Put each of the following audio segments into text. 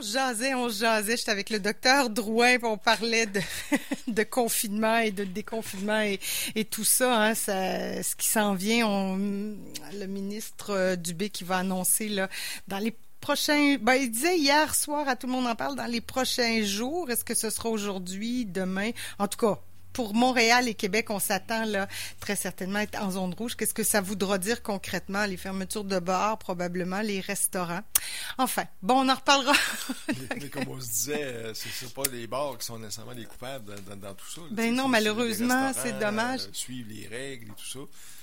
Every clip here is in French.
on jasait, on jasait. J'étais avec le docteur Drouin, on parlait de, confinement et de déconfinement et, tout ça, hein, ça, ce qui s'en vient. Le ministre euh, Dubé qui va annoncer là, dans les prochains. Ben, il disait hier soir à tout le monde en parle dans les prochains jours. Est-ce que ce sera aujourd'hui, demain? En tout cas, pour Montréal et Québec, on s'attend là très certainement à être en zone rouge. Qu'est-ce que ça voudra dire concrètement? Les fermetures de bars, probablement les restaurants. Enfin, bon, on en reparlera. mais, comme on se disait, euh, c'est pas les bars qui sont nécessairement les coupables dans, tout ça. ben non, malheureusement, c'est dommage. Euh, suivre les règles et tout ça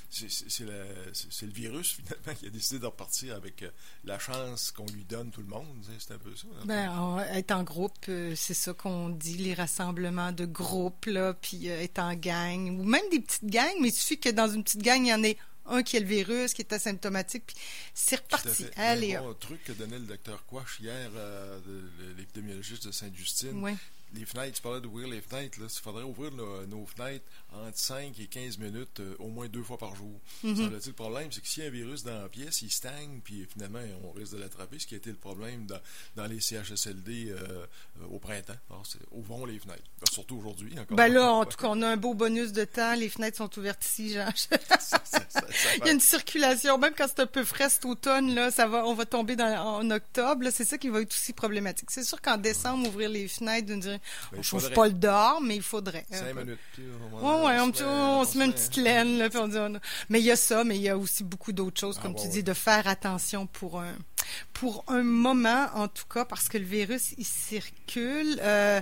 c'est le, virus, finalement, qui a décidé de repartir avec euh, la chance qu'on lui donne, tout le monde. C'est un peu ça. Ben, être en groupe, euh, c'est ça qu'on dit, les rassemblements de groupes, là, puis euh, être en gang, ou même des petites gangs, mais il suffit que dans une petite gang, il y en ait un qui a le virus, qui est asymptomatique, puis c'est reparti. Allez, un truc que donnait le docteur Quash hier, l'épidémiologiste de Sainte-Justine. Oui les fenêtres, tu parlais d'ouvrir les fenêtres, là, il faudrait ouvrir nos fenêtres entre 5 et 15 minutes euh, au moins deux fois par jour. Mm Le problème, c'est que s'il y a un virus dans la pièce, il stagne, puis finalement, on risque de l'attraper, ce qui a été le problème dans, dans les CHSLD euh, euh, au printemps. Alors, ouvrons les fenêtres. Ben, surtout aujourd'hui. Ben là, en tout cas, on a un beau bonus de temps. Les fenêtres sont ouvertes ici, Jean. il y a une circulation, même quand c'est un peu frais cet automne, là, ça va, on va tomber dans, en octobre. C'est ça qui va être aussi problématique. C'est sûr qu'en décembre, ouvrir les fenêtres, d'une on ne chauffe pas le dehors, mais il faudrait. Cinq minutes. Ouais, on, se met une petite laine, là, puis on dit, mais il y a ça, mais il y a aussi beaucoup d'autres choses, ah, comme tu dis, de faire attention pour un, pour un moment, en tout cas, parce que le virus, il circule. Euh,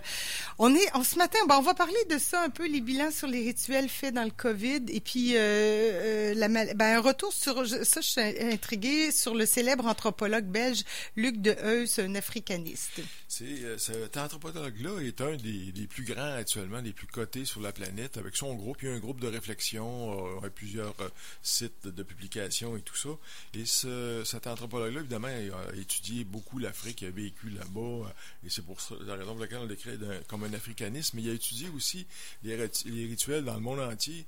on est, en ce matin, on va parler de ça un peu, les bilans sur les rituels faits dans le COVID, et puis euh, euh la, ben, un retour sur, ça, je suis intriguée, sur le célèbre anthropologue belge Luc de Heus, un africaniste. C'est, euh, cet anthropologue-là est un des, des, plus grands actuellement, des plus cotés sur la planète, avec son groupe. Il y a un groupe de réflexion, euh, plusieurs sites de, publication et tout ça. Et ce, cet anthropologue-là, évidemment, a étudié beaucoup l'Afrique, il a vécu là-bas, et c'est pour ça, la raison pour laquelle on l'écrit comme un africanisme, mais il a étudié aussi les, rituels dans le monde entier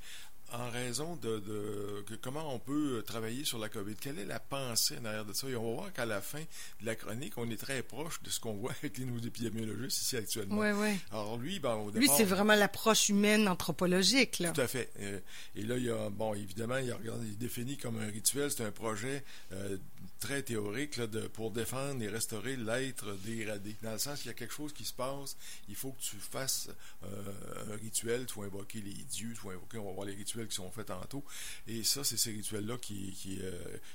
en raison de, comment on peut travailler sur la COVID? Quelle est la pensée derrière de ça? Et on va voir qu'à la fin de la chronique, on est très proche de ce qu'on voit avec les nouveaux épidémiologistes ici actuellement. Oui, oui. Alors lui, ben, au départ, Lui, c'est vraiment l'approche humaine anthropologique. Tout à fait. Euh, et là, il y a, bon, évidemment, il, a, il définit comme un rituel, c'est un projet euh, très théorique là, de, pour défendre et restaurer l'être dégradé. Dans le sens qu'il y a quelque chose qui se passe, il faut que tu fasses euh, un rituel, tu vas invoquer les dieux, tu vas invoquer, on va voir les rituels qui sont faits tantôt. Et ça, c'est ces rituels-là qui, qui, euh,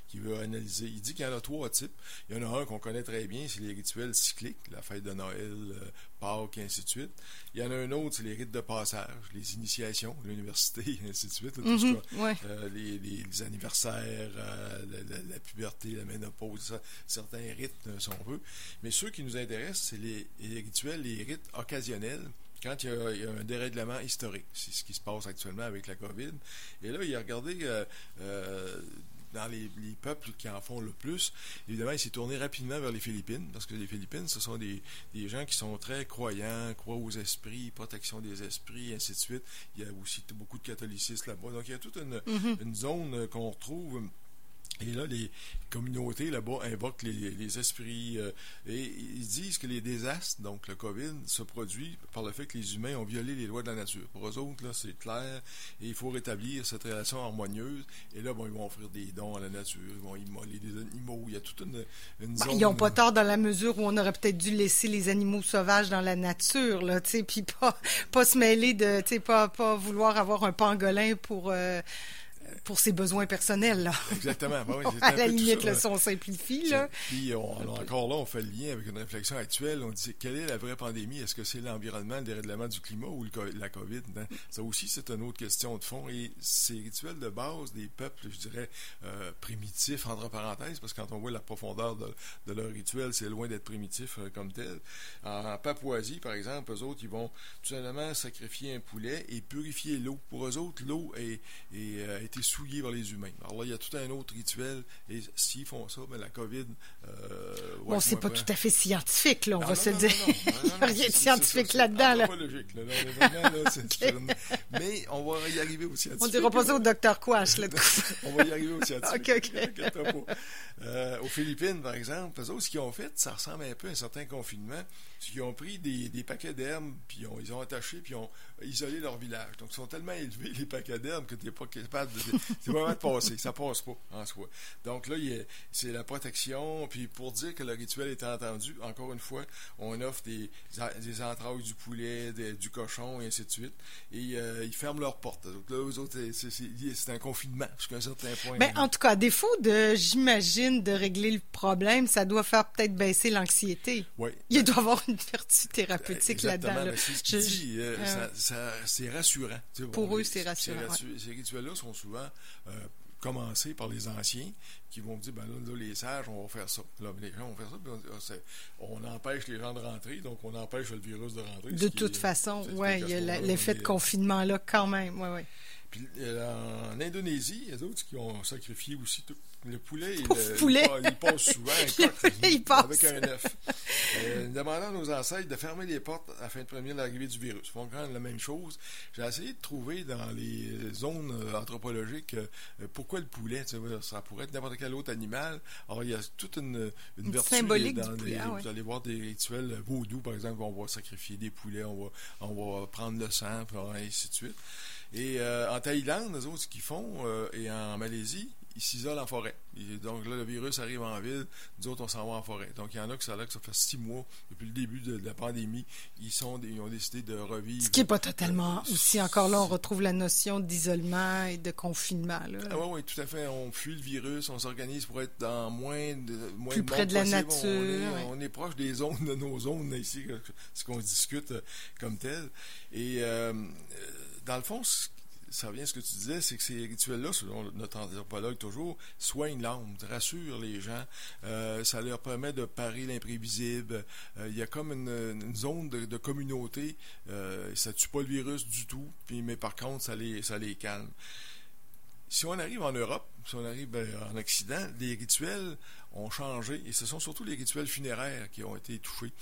qui veut analyser. Il dit qu'il y en a trois types. Il y en a un qu'on connaît très bien, c'est les rituels cycliques, la fête de Noël, euh, Pâques, et ainsi de suite. Il y en a un autre, c'est les rites de passage, les initiations, l'université, et ainsi de suite. Mm-hmm, euh, les, les, anniversaires, la, la, puberté, la ménopause, certains rites, si on veut. Mais ceux qui nous intéressent, c'est les, les rituels, les rites occasionnels quand il y, a, un dérèglement historique. C'est ce qui se passe actuellement avec la COVID. Et là, il a regardé euh, euh, dans les, peuples qui en font le plus. Évidemment, il s'est tourné rapidement vers les Philippines, parce que les Philippines, ce sont des, gens qui sont très croyants, croient aux esprits, protection des esprits, ainsi de suite. Il y a aussi beaucoup de catholicisme là-bas. Donc, il y a toute une, mm-hmm. une zone qu'on retrouve et là, les communautés là-bas invoquent les, esprits euh, et ils disent que les désastres, donc le COVID, se produit par le fait que les humains ont violé les lois de la nature. Pour eux autres, là, c'est clair et il faut rétablir cette relation harmonieuse. Et là, bon, ils vont offrir des dons à la nature, ils vont immoler des animaux. Il y a toute une, une ben, Ils n'ont pas tort dans la mesure où on aurait peut-être dû laisser les animaux sauvages dans la nature, là, tu sais, puis pas, pas se mêler de, tu sais, pas, pas vouloir avoir un pangolin pour... Euh, pour ses besoins personnels. Là. Exactement. Ben à la limite, là, si on simplifie. Là. Puis encore là, on fait le lien avec une réflexion actuelle. On dit quelle est la vraie pandémie? Est-ce que c'est l'environnement, le dérèglement du climat ou la COVID hein? Ça aussi, c'est une autre question de fond. Et ces rituels de base des peuples, je dirais, euh, primitifs, entre parenthèses, parce que quand on voit la profondeur de, de leur rituel, c'est loin d'être primitif euh, comme tel. En, Papouasie, par exemple, eux autres, ils vont tout simplement sacrifier un poulet et purifier l'eau. Pour eux autres, l'eau est, est, euh, a été souillé par les humains. Alors là, il y a tout un autre rituel, et s'ils font ça, mais la COVID... Euh, bon, c'est pas tout à fait scientifique, là, on va se dire. il n'y a rien de scientifique là-dedans. Là. logique, là. Là, okay. Mais on va y arriver au scientifique. On dira pas ça au docteur Quash, là. on va y arriver au scientifique. OK, OK. Euh, aux Philippines, par exemple, eux autres, ce qu'ils ont fait, ça ressemble un peu à un certain confinement. C'est qu'ils ont pris des, des paquets d'herbes, puis ils ont attaché, puis ils isolé leur village. Donc, ils sont tellement élevés, les paquets d'herbes, que tu n'es pas capable de. C'est vraiment de passer. Ça passe pas en soi. Donc là, c'est la protection. Puis pour dire que le rituel est entendu, encore une fois, on offre des, des entrailles du poulet, du cochon, et ainsi de suite. Et euh, ils ferment leurs portes. Donc là, eux autres, c'est un confinement jusqu'à un certain point. Mais en tout cas, à défaut de, j'imagine, de régler le problème, ça doit faire peut-être baisser l'anxiété. Oui. Il doit y avoir une vertu thérapeutique là-dedans. Là. C'est ce dit. Euh, c'est rassurant. Pour eux, c'est rassurant. Ces rituels-là sont souvent euh, commencés par les anciens qui vont dire ben là, les sages, on va faire ça. Là, les gens vont faire ça. On, empêche les gens de rentrer, donc on empêche le virus de rentrer. De toute façon, oui, il y a l'effet de confinement là quand même. Ouais, ouais. Puis euh, en Indonésie, il y a d'autres qui ont sacrifié aussi tout. Le poulet, il, poulet. Il, passe souvent il passe. avec un œuf. euh, demandant à nos ancêtres de fermer les portes afin de prévenir l'arrivée du virus. Ils font quand même la même chose. J'ai essayé de trouver dans les zones euh, anthropologiques euh, pourquoi le poulet. Ça pourrait être n'importe quel autre animal. Alors, il y a toute une, une, une vertu symbolique dans du poulet, ah Vous allez voir des rituels vaudous, par exemple, on va sacrifier des poulets, on va, on va prendre le sang, et ainsi de suite. Et euh, en Thaïlande, les autres, ce qu'ils font, euh, et en Malaisie, ils s'isolent en forêt. donc là, le virus arrive en ville, nous autres, on s'en va en forêt. Donc il y en a qui ça, là, que ça fait six mois, depuis le début de, la pandémie, ils, sont, ils ont décidé de revivre. Ce qui n'est pas totalement euh, aussi, encore là, on retrouve la notion d'isolement et de confinement. Là. Ah oui, oui, tout à fait. On fuit le virus, on s'organise pour être dans moins de moins Plus près de la nature. On est, proche des zones, de nos zones ici, ce qu'on discute comme tel. Et euh, dans le fond, ça revient à ce que tu disais, c'est que ces rituels-là, selon notre anthropologue toujours, soignent l'âme, rassurent les gens, euh, ça leur permet de parer l'imprévisible. Euh, il y a comme une, zone de, communauté, euh, ça tue pas le virus du tout, mais par contre, ça les, calme. Si on arrive en Europe, si on arrive ben, en Occident, les rituels ont changé, et ce sont surtout les rituels funéraires qui ont été touchés.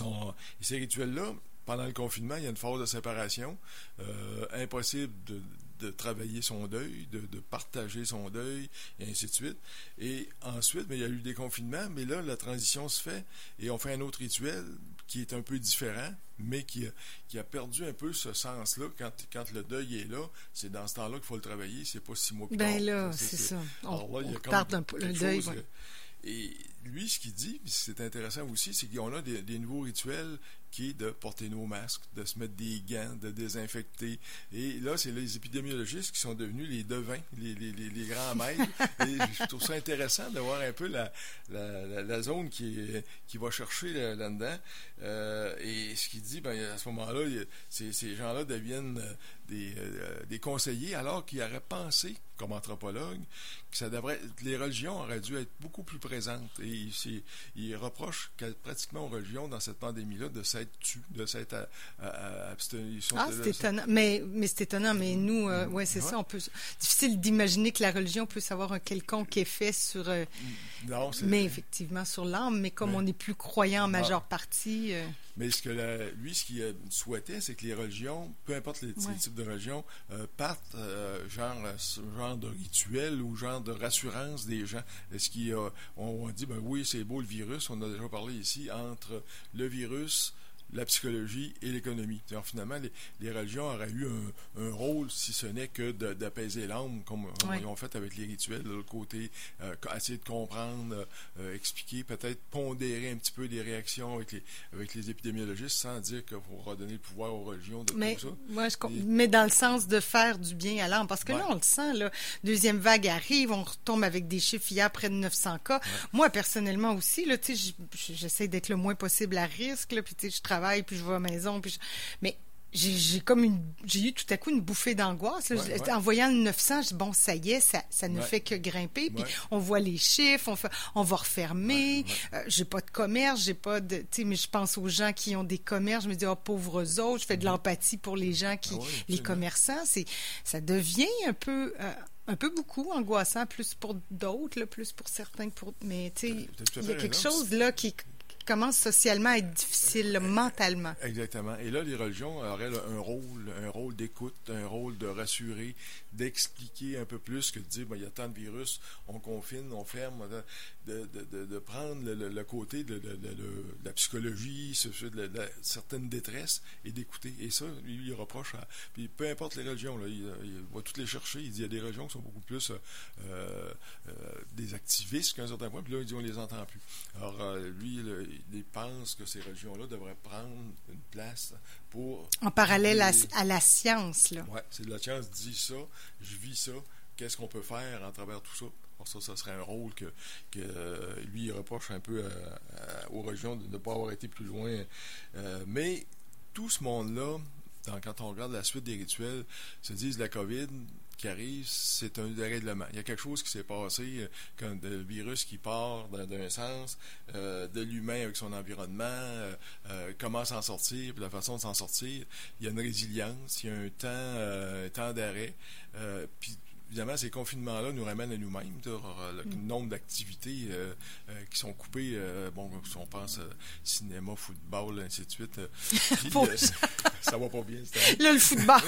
Et ces rituels-là, pendant le confinement, il y a une phase de séparation. Euh, impossible de, de, travailler son deuil, de, de, partager son deuil, et ainsi de suite. Et ensuite, mais il y a eu des confinements, mais là, la transition se fait et on fait un autre rituel qui est un peu différent, mais qui a, qui a perdu un peu ce sens-là. Quand, quand le deuil est là, c'est dans ce temps-là qu'il faut le travailler, c'est pas six mois plus ben là, c'est ça. Alors là, il y a comme un peu le deuil. Et lui, ce qu'il dit, c'est intéressant aussi, c'est qu'on a des, des, nouveaux rituels qui est de porter nos masques, de se mettre des gants, de désinfecter. Et là, c'est les épidémiologistes qui sont devenus les devins, les, les, les, grands maîtres. et je trouve ça intéressant de voir un peu la, la, la, zone qui, est, qui va chercher là-dedans. Euh, et ce qu'il dit, ben, à ce moment-là, ces, ces gens-là deviennent euh, des, euh, des conseillers alors qu'ils auraient pensé, comme anthropologue, que ça devrait, les religions auraient dû être beaucoup plus présentes. Et ils reprochent pratiquement aux religions dans cette pandémie-là de s'être de s'être abstenues. Ah, c'est étonnant. Mais, mais c'est étonnant. Mais nous, euh, ouais, c'est ça. On peut, difficile d'imaginer que la religion puisse avoir un quelconque effet sur. Euh, non, mais effectivement sur l'âme. Mais comme on est plus croyant en majeure partie. Euh, mais ce que la, lui, ce qu'il souhaitait, c'est que les religions, peu importe les, types de religions, euh, partent euh, genre, genre de rituel ou genre de rassurance des gens. Est-ce qu'on on dit, ben oui, c'est beau le virus, on a déjà parlé ici, entre le virus, la psychologie et l'économie. Finalement, les, religions auraient eu un, un rôle, si ce n'est que d'apaiser l'âme, comme, ils ont fait avec les rituels de l'autre côté, euh, essayer de comprendre, euh, expliquer, peut-être pondérer un petit peu des réactions avec les, avec les épidémiologistes sans dire qu'il faut redonner le pouvoir aux religions de mais, tout ça. Moi, je, mais dans le sens de faire du bien à l'âme, parce que là, on le sent, là, deuxième vague arrive, on retombe avec des chiffres hier près de 900 cas. Moi, personnellement aussi, là, j'essaie d'être le moins possible à risque, là, puis je travaille puis je vais à la maison. Puis Mais j'ai comme une j'ai eu tout à coup une bouffée d'angoisse en voyant le 900 je dis, bon ça y est ça, ça ne fait que grimper puis on voit les chiffres on fait, on va refermer euh, j'ai pas de commerce j'ai pas de tu sais mais je pense aux gens qui ont des commerces je me dis oh pauvres autres je fais de mm-hmm. l'empathie pour les gens qui ah les commerçants c'est ça devient un peu euh, un peu beaucoup angoissant, plus pour d'autres, plus pour certains, pour mais tu sais, il y a quelque chose là qui commence socialement à être difficile, mentalement. Exactement. Et là, les religions auraient un rôle, un rôle d'écoute, un rôle de rassurer, d'expliquer un peu plus que de dire, ben, il y a tant de virus, on confine, on ferme, de, de, de prendre le, côté de, la psychologie, de, certaines détresses et d'écouter. Et ça, lui, il reproche à. Puis peu importe les religions, là, il, va toutes les chercher. Il dit il y a des religions qui sont beaucoup plus euh, euh, des activistes qu'à un certain point, puis là, il dit on les entend plus. Alors, euh, lui, il pense que ces religions-là devraient prendre une place pour. En parallèle à, la science, là. Oui, c'est de la science dit ça, je vis ça, qu'est-ce qu'on peut faire à travers tout ça? ça, ça serait un rôle que, que lui, il reproche un peu aux religions de ne pas avoir été plus loin. mais tout ce monde-là, quand on regarde la suite des rituels, se disent la COVID, qui arrive, c'est un dérèglement. Il y a quelque chose qui s'est passé, euh, quand le virus qui part d'un sens, euh, de l'humain avec son environnement, euh, comment s'en sortir, la façon de s'en sortir. Il y a une résilience, il y a un temps, un temps d'arrêt. Évidemment, ces confinements-là nous ramènent à nous-mêmes. Le mm. nombre d'activités euh, euh, qui sont coupées, euh, bon, si on pense cinéma, football, ainsi de suite, ça va pas bien. Là, le football,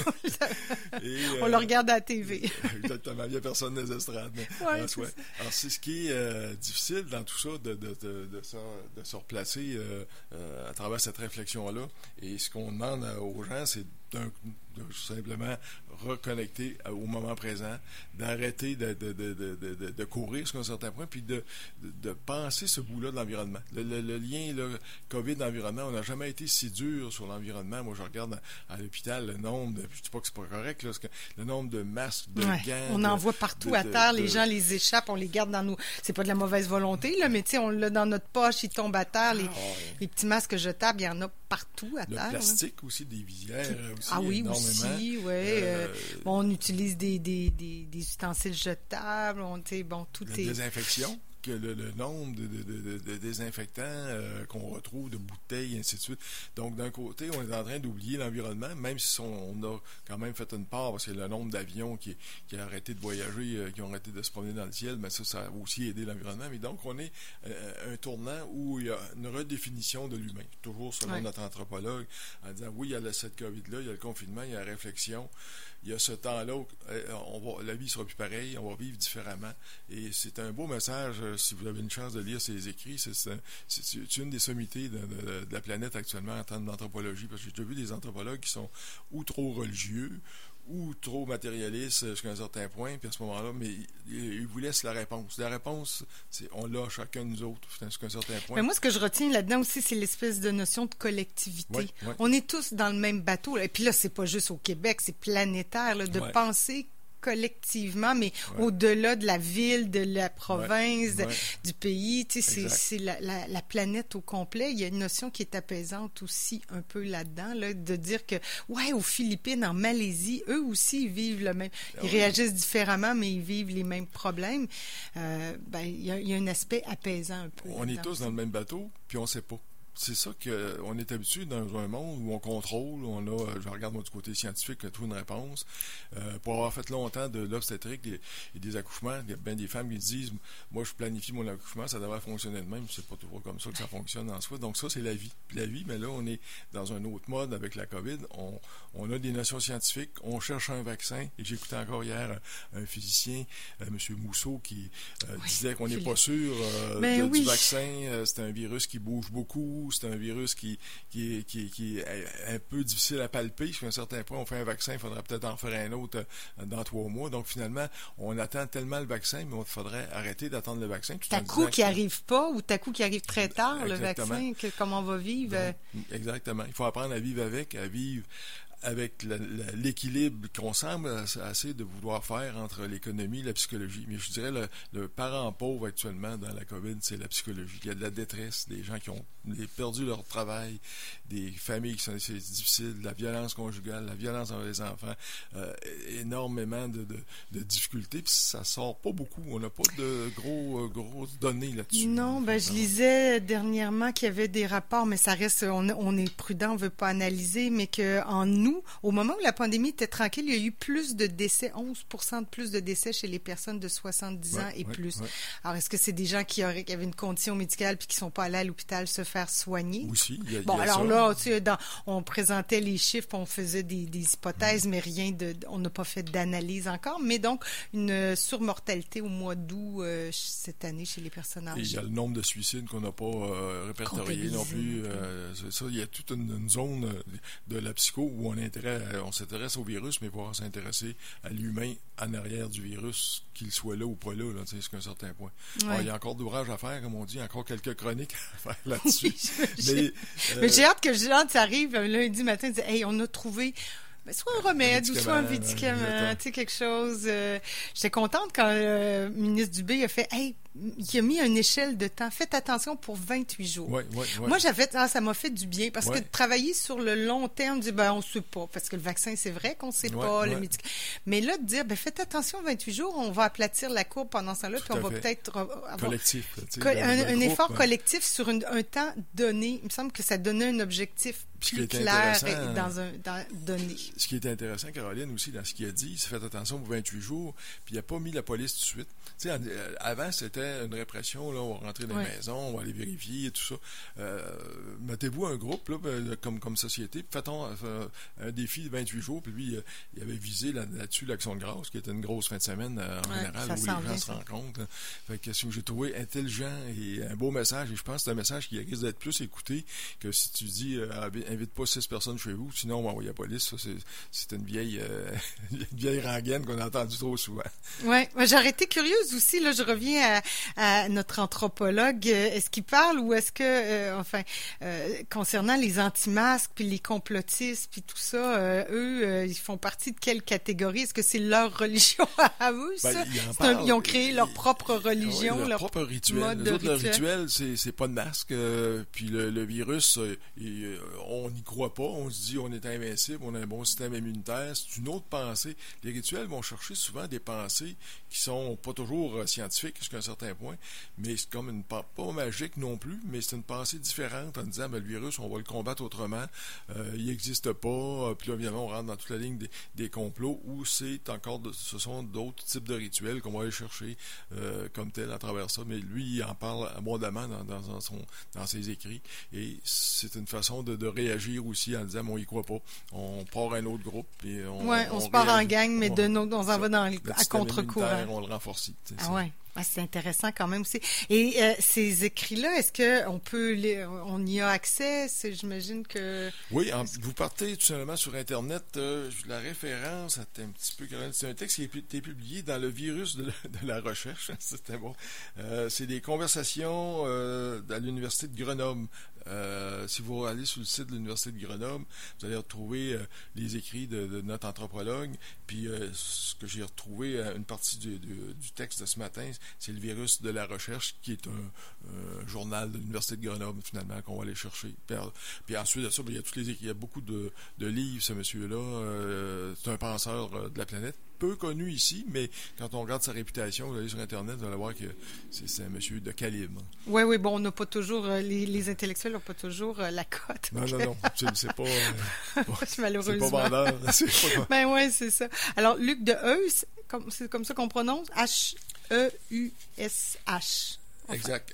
on le regarde à la TV. exactement, il n'y a personne dans les estrades. Alors, c'est ce qui est difficile dans tout ça, de, de, de, de, se replacer à travers cette réflexion-là. Et ce qu'on demande aux gens, c'est de simplement reconnecter au moment présent, d'arrêter de, de, de, de, courir jusqu'à un certain point, puis de, de, penser ce bout-là de l'environnement. Le, lien le COVID-environnement, on n'a jamais été si dur sur l'environnement. Moi, je regarde à, l'hôpital le nombre de, je ne dis pas que c'est pas correct, là, le nombre de masques, de gants. On en voit partout à terre, les gens les échappent, on les garde dans nos... C'est pas de la mauvaise volonté, là, mais tu sais, on l'a dans notre poche, ils tombent à terre, les, ah, les petits masques jetables, il y en a partout à terre. Le plastique aussi, des visières aussi, Ah oui, aussi, oui. Euh, on utilise des, des, des, des ustensiles jetables, on, bon, tout la désinfection que le, nombre de, désinfectants euh, qu'on retrouve, de bouteilles, et ainsi de suite. Donc, d'un côté, on est en train d'oublier l'environnement, même si on, a quand même fait une part, parce que le nombre d'avions qui, qui a arrêté de voyager, euh, qui ont arrêté de se promener dans le ciel, mais ça, ça a aussi aidé l'environnement. Mais donc, on est euh, un tournant où il y a une redéfinition de l'humain, toujours selon notre anthropologue, en disant, oui, il y a cette COVID-là, il y a le confinement, il y a la réflexion il y a ce temps-là où on la vie sera plus pareille, on va vivre différemment. Et c'est un beau message, euh, si vous avez une chance de lire ses écrits. C'est une des sommités de, la planète actuellement en termes d'anthropologie, parce que j'ai vu des anthropologues qui sont ou trop religieux, ou trop matérialiste jusqu'à un certain point, puis à ce moment-là, mais il, vous laisse la réponse. La réponse, c'est on l'a chacun de nous autres jusqu'à un certain point. Mais moi, ce que je retiens là-dedans aussi, c'est l'espèce de notion de collectivité. On est tous dans le même bateau. Et puis là, c'est pas juste au Québec, c'est planétaire, de penser collectivement, mais au-delà de la ville, de la province, du pays. Tu sais, c'est la, la, planète au complet. Il y a une notion qui est apaisante aussi un peu là-dedans, là, de dire que, ouais, aux Philippines, en Malaisie, eux aussi, ils vivent le même. Ah ils réagissent différemment, mais ils vivent les mêmes problèmes. Euh, ben, il y, a, il y, a un aspect apaisant un peu. On est tous dans le même bateau, puis on ne sait pas c'est ça qu'on est habitué dans un monde où on contrôle, on a, je regarde moi du côté scientifique, trouve une réponse. Euh, pour avoir fait longtemps de l'obstétrique et, des accouchements, il y a bien des femmes qui disent Moi, je planifie mon accouchement, ça devrait fonctionner de même. C'est pas toujours comme ça que ça fonctionne en soi. Donc, ça, c'est la vie. la vie, mais là, on est dans un autre mode avec la COVID. On, on a des notions scientifiques, on cherche un vaccin. Et j'écoutais encore hier un physicien, euh, M. Mousseau, qui euh, disait qu'on n'est pas sûr ben du vaccin. c'est un virus qui bouge beaucoup c'est un virus qui, qui, est un peu difficile à palper. Jusqu'à un certain point, on fait un vaccin, il faudrait peut-être en faire un autre euh, dans trois mois. Donc, finalement, on attend tellement le vaccin, mais il faudrait arrêter d'attendre le vaccin. Tout coup qui n'arrive pas ou ta coup qui arrive très tard, le vaccin, comment on va vivre? exactement. Il faut apprendre à vivre avec, à vivre avec l'équilibre qu'on semble assez de vouloir faire entre l'économie et la psychologie. Mais je dirais le, le parent pauvre actuellement dans la COVID, c'est la psychologie. Il y a de la détresse, des gens qui ont perdu leur travail, des familles qui sont difficiles, la violence conjugale, la violence envers les enfants, euh, énormément de, de, de, difficultés. Puis ça sort pas beaucoup. On n'a pas de gros euh, grosses données là-dessus. Non, ben je lisais dernièrement qu'il y avait des rapports, mais ça reste, on, on est prudent, on veut pas analyser, mais que en nous au moment où la pandémie était tranquille, il y a eu plus de décès, 11 de plus de décès chez les personnes de 70 ans et plus. Alors, est-ce que c'est des gens qui, auraient, qui avaient une condition médicale puis qui sont pas allés à l'hôpital se faire soigner? Aussi, il y a, Bon, alors là, tu sais, dans, on présentait les chiffres, on faisait des, hypothèses, mm. mais rien de, on n'a pas fait d'analyse encore. Mais donc, une surmortalité au mois d'août euh, cette année chez les personnes âgées. Et il y a le nombre de suicides qu'on n'a pas euh, répertorié non plus. Euh, ça, il y a toute une, zone de la psycho où on on s'intéresse au virus, mais pouvoir s'intéresser à l'humain en arrière du virus, qu'il soit là ou pas là, là jusqu'à un certain point. il y a encore d'ouvrage à faire, comme on dit, encore quelques chroniques à faire là-dessus. mais, mais j'ai hâte que Jean arrive lundi matin et dit Hey, on a trouvé soit un remède ou soit un médicament, tu sais, quelque chose. Euh, j'étais contente quand le ministre Dubé a fait Hey, il a mis une échelle de temps. Faites attention pour 28 jours. Moi, j'avais, ah, ça m'a fait du bien parce que travailler sur le long terme, dire, ben, on sait pas. Parce que le vaccin, c'est vrai qu'on sait pas, le médicament. Mais là, de dire, ben, faites attention 28 jours, on va aplatir la courbe pendant ce temps-là, puis on va peut-être avoir collectif, un, effort collectif sur un temps donné. Il me semble que ça donnait un objectif plus clair dans un dans, donné. Ce qui est intéressant, Caroline, aussi, dans ce qu'il a dit, c'est faites attention pour 28 jours, puis il n'a pas mis la police tout de suite. Euh, avant, c'était une répression, là, on va rentrer dans les maisons, on va aller vérifier et tout ça. Euh, mettez-vous un groupe là, ben, comme, comme société, faites-on euh, un défi de 28 jours, puis lui, il avait visé là-dessus l'Action de grâce, qui était une grosse fin de semaine en général, où les gens se rencontrent. Hein. Fait que que j'ai trouvé intelligent et un beau message, et je pense que c'est un message qui risque d'être plus écouté que si tu dis invite pas six personnes chez vous, sinon on va envoyer la police. Ça, c'est une vieille, une vieille rengaine qu'on a entendue trop souvent. Oui, j'aurais été curieuse aussi, là, je reviens à notre anthropologue. Euh, est-ce qu'il parle ou est-ce que, euh, enfin, euh, concernant les anti-masques puis les complotistes puis tout ça, eux, ils font partie de quelle catégorie? Est-ce que c'est leur religion à eux ça? ben, Ils ont créé leur propre religion, leur, propre rituel. Les autres, rituel, c'est pas de masque. puis le, virus, on n'y croit pas. On se dit on est invincible, on a un bon système immunitaire. C'est une autre pensée. Les rituels vont chercher souvent des pensées qui sont pas toujours scientifiques jusqu'à un certain point, mais c'est comme une pas magique non plus, mais c'est une pensée différente en disant ben, le virus, on va le combattre autrement, euh, il n'existe pas, euh, puis là, évidemment, on rentre dans toute la ligne des, complots, où c'est encore, ce sont d'autres types de rituels qu'on va aller chercher euh, comme tel à travers ça, mais lui, il en parle abondamment dans, dans, son, dans ses écrits, et c'est une façon de, réagir aussi en disant, bon, il croit pas, on part un autre groupe, et on, ouais, on, se part en gang, mais de on en va dans, à contre-courant. On le renforce. Ah ouais. Ah, c'est intéressant quand même aussi. Et euh, ces écrits-là, est-ce que on peut on y a accès? J'imagine que. Oui, vous partez tout simplement sur Internet. Euh, la référence, c'est un petit peu. C'est un texte qui a été publié dans le virus de, la recherche. C'était bon. Euh, c'est des conversations à l'université de Grenoble. Si vous allez sur le site de l'Université de Grenoble, vous allez retrouver les écrits de, notre anthropologue. Puis ce que j'ai retrouvé, une partie du, du, texte de ce matin, c'est le virus de la recherche, qui est un, journal de l'Université de Grenoble, finalement, qu'on va aller chercher. Puis, ensuite de ça, ben, il y a toutes les il y a beaucoup de, livres, ce monsieur-là. Euh, c'est un penseur euh, de la planète peu connu ici, mais quand on regarde sa réputation, vous allez sur Internet, vous allez voir que c'est un monsieur de calibre. Oui, oui, bon, on n'a pas toujours, euh, les, intellectuels n'ont pas toujours la cote. Non, non, non, c'est pas, malheureusement. C'est pas vendeur. Ben oui, c'est ça. Alors, Luc de Heus, c'est comme ça qu'on prononce, H E-U-S-H. Exact.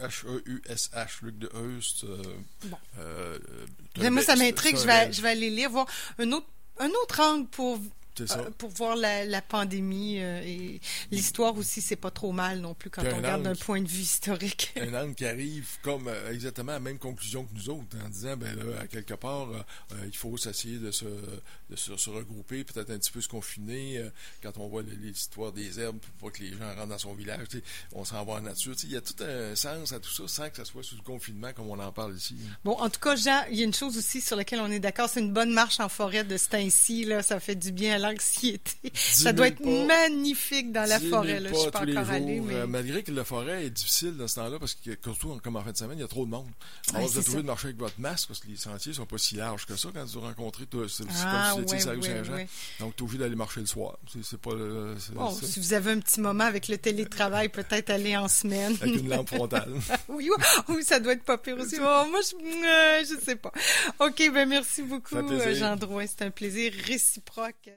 H-E-U-S-H, Luc de Heust. Euh, bon. Euh, moi, ça m'intrigue. Je vais, je vais aller lire, voir un autre, un autre angle pour euh, pour voir la, la pandémie euh, et l'histoire aussi, c'est pas trop mal non plus quand on regarde d'un point de vue historique. un angle qui arrive comme euh, exactement à la même conclusion que nous autres, en disant, ben là, à quelque part, il faut s'essayer de, se, de se, regrouper, peut-être un petit peu se confiner. quand on voit l'histoire des herbes, pour pas que les gens rentrent dans son village, on s'en va en nature. Il y a tout un sens à tout ça, sans que ça soit sous le confinement comme on en parle ici. Bon, en tout cas, Jean, il y a une chose aussi sur laquelle on est d'accord, c'est une bonne marche en forêt de ce temps-ci, ça fait du bien à l'anxiété. Ça doit être magnifique dans la forêt, là. Je suis pas encore allé, mais... Euh, malgré que la forêt est difficile dans ce temps-là, parce que, surtout comme en fin de semaine, il y a trop de monde. Alors, vous êtes obligé de marcher avec votre masque, parce que les sentiers sont pas si larges que ça quand vous rencontrez, c'est ah, comme si c'était ouais, Saint-Jean. Donc, tu es obligé d'aller marcher le soir. C'est pas le, bon, si vous avez un petit moment avec le télétravail, peut-être aller en semaine. Avec une lampe frontale. oui, oui, ça doit être pas pire aussi. Oh, moi, je, euh, je sais pas. OK, ben merci beaucoup, Jean Drouin. C'est un plaisir réciproque.